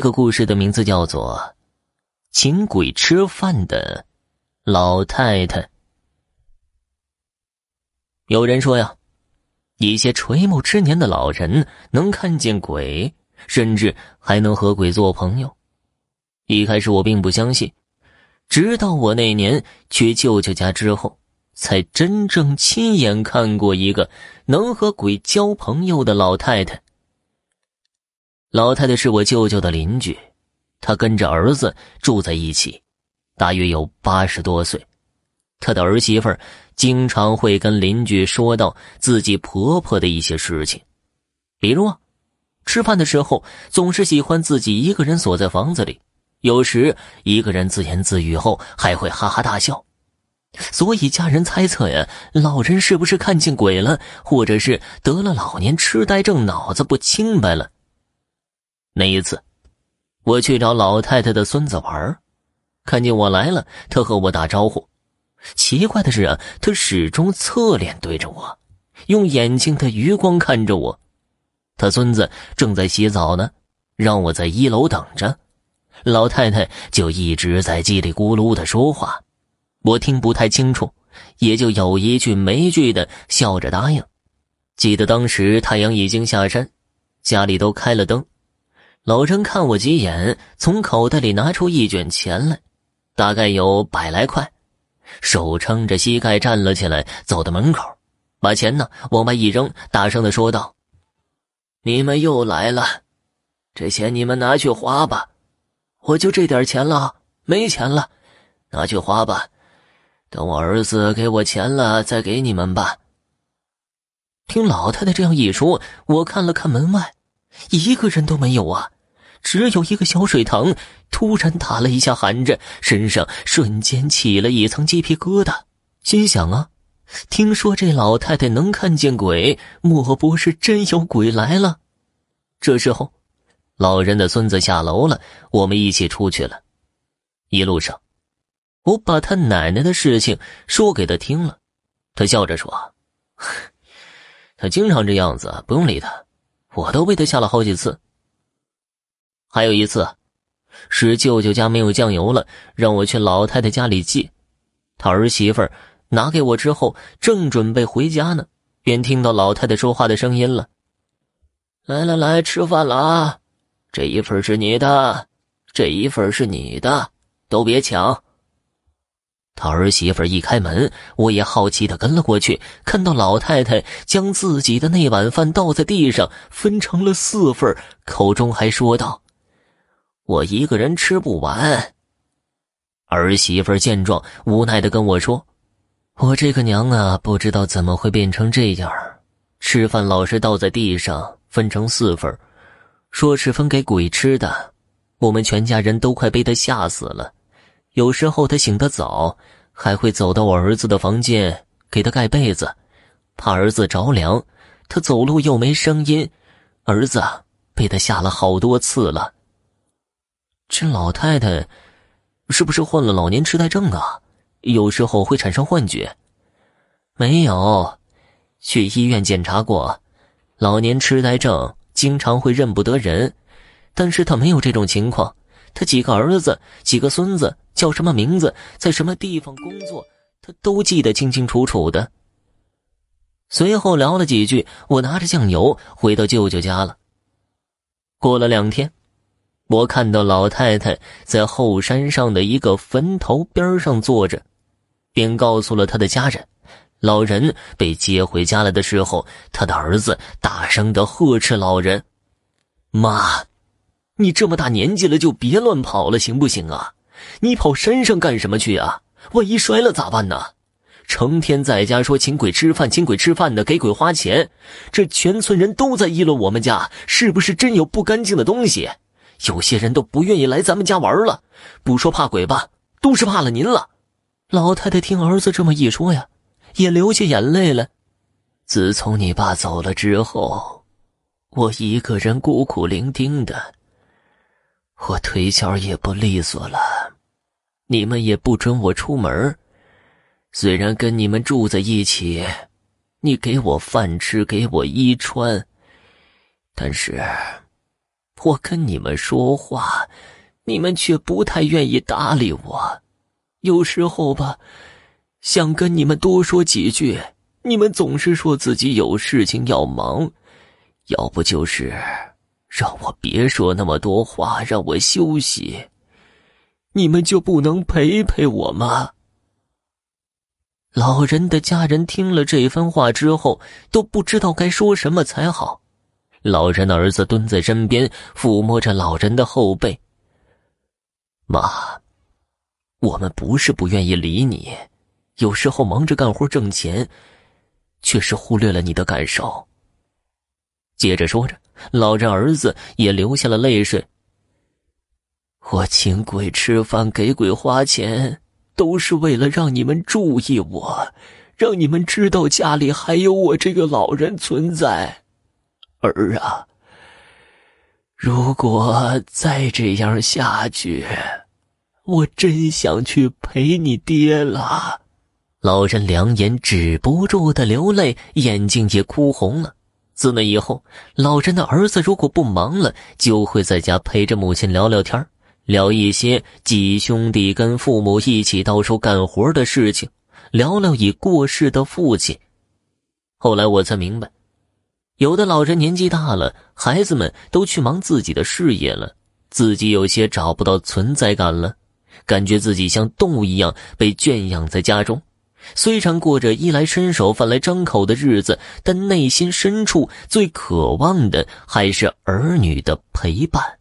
这个故事的名字叫做《请鬼吃饭的老太太》。有人说呀，一些垂暮之年的老人能看见鬼，甚至还能和鬼做朋友。一开始我并不相信，直到我那年去舅舅家之后，才真正亲眼看过一个能和鬼交朋友的老太太。老太太是我舅舅的邻居，她跟着儿子住在一起，大约有八十多岁。她的儿媳妇经常会跟邻居说到自己婆婆的一些事情，比如啊，吃饭的时候总是喜欢自己一个人锁在房子里，有时一个人自言自语后还会哈哈大笑。所以家人猜测呀，老人是不是看见鬼了，或者是得了老年痴呆症，脑子不清白了。那一次，我去找老太太的孙子玩，看见我来了，他和我打招呼。奇怪的是啊，他始终侧脸对着我，用眼睛的余光看着我。他孙子正在洗澡呢，让我在一楼等着。老太太就一直在叽里咕噜的说话，我听不太清楚，也就有一句没句的笑着答应。记得当时太阳已经下山，家里都开了灯。老张看我几眼，从口袋里拿出一卷钱来，大概有百来块，手撑着膝盖站了起来，走到门口，把钱呢往外一扔，大声的说道：“你们又来了，这钱你们拿去花吧，我就这点钱了，没钱了，拿去花吧，等我儿子给我钱了再给你们吧。”听老太太这样一说，我看了看门外。一个人都没有啊，只有一个小水塘。突然打了一下寒颤，身上瞬间起了一层鸡皮疙瘩。心想啊，听说这老太太能看见鬼，莫不是真有鬼来了？这时候，老人的孙子下楼了，我们一起出去了。一路上，我把他奶奶的事情说给他听了，他笑着说：“ 他经常这样子，不用理他。”我都被他吓了好几次。还有一次，是舅舅家没有酱油了，让我去老太太家里借。他儿媳妇拿给我之后，正准备回家呢，便听到老太太说话的声音了：“来来来，吃饭了啊！这一份是你的，这一份是你的，都别抢。”他儿媳妇一开门，我也好奇的跟了过去，看到老太太将自己的那碗饭倒在地上，分成了四份，口中还说道：“我一个人吃不完。”儿媳妇见状，无奈的跟我说：“我这个娘啊，不知道怎么会变成这样，吃饭老是倒在地上，分成四份，说是分给鬼吃的，我们全家人都快被他吓死了。”有时候他醒得早，还会走到我儿子的房间给他盖被子，怕儿子着凉。他走路又没声音，儿子被他吓了好多次了。这老太太是不是患了老年痴呆症啊？有时候会产生幻觉。没有，去医院检查过，老年痴呆症经常会认不得人，但是他没有这种情况。他几个儿子，几个孙子。叫什么名字，在什么地方工作，他都记得清清楚楚的。随后聊了几句，我拿着酱油回到舅舅家了。过了两天，我看到老太太在后山上的一个坟头边上坐着，便告诉了他的家人。老人被接回家来的时候，他的儿子大声的呵斥老人：“妈，你这么大年纪了，就别乱跑了，行不行啊？”你跑山上干什么去啊？万一摔了咋办呢？成天在家说请鬼吃饭，请鬼吃饭的，给鬼花钱，这全村人都在议论我们家是不是真有不干净的东西。有些人都不愿意来咱们家玩了，不说怕鬼吧，都是怕了您了。老太太听儿子这么一说呀，也流下眼泪了。自从你爸走了之后，我一个人孤苦伶仃的，我腿脚也不利索了。你们也不准我出门，虽然跟你们住在一起，你给我饭吃，给我衣穿，但是我跟你们说话，你们却不太愿意搭理我。有时候吧，想跟你们多说几句，你们总是说自己有事情要忙，要不就是让我别说那么多话，让我休息。你们就不能陪陪我吗？老人的家人听了这番话之后，都不知道该说什么才好。老人的儿子蹲在身边，抚摸着老人的后背。妈。我们不是不愿意理你，有时候忙着干活挣钱，确实忽略了你的感受。接着说着，老人儿子也流下了泪水。我请鬼吃饭，给鬼花钱，都是为了让你们注意我，让你们知道家里还有我这个老人存在。儿啊，如果再这样下去……我真想去陪你爹了，老人两眼止不住的流泪，眼睛也哭红了。自那以后，老人的儿子如果不忙了，就会在家陪着母亲聊聊天聊一些几兄弟跟父母一起到处干活的事情，聊聊已过世的父亲。后来我才明白，有的老人年纪大了，孩子们都去忙自己的事业了，自己有些找不到存在感了。感觉自己像动物一样被圈养在家中，虽然过着衣来伸手、饭来张口的日子，但内心深处最渴望的还是儿女的陪伴。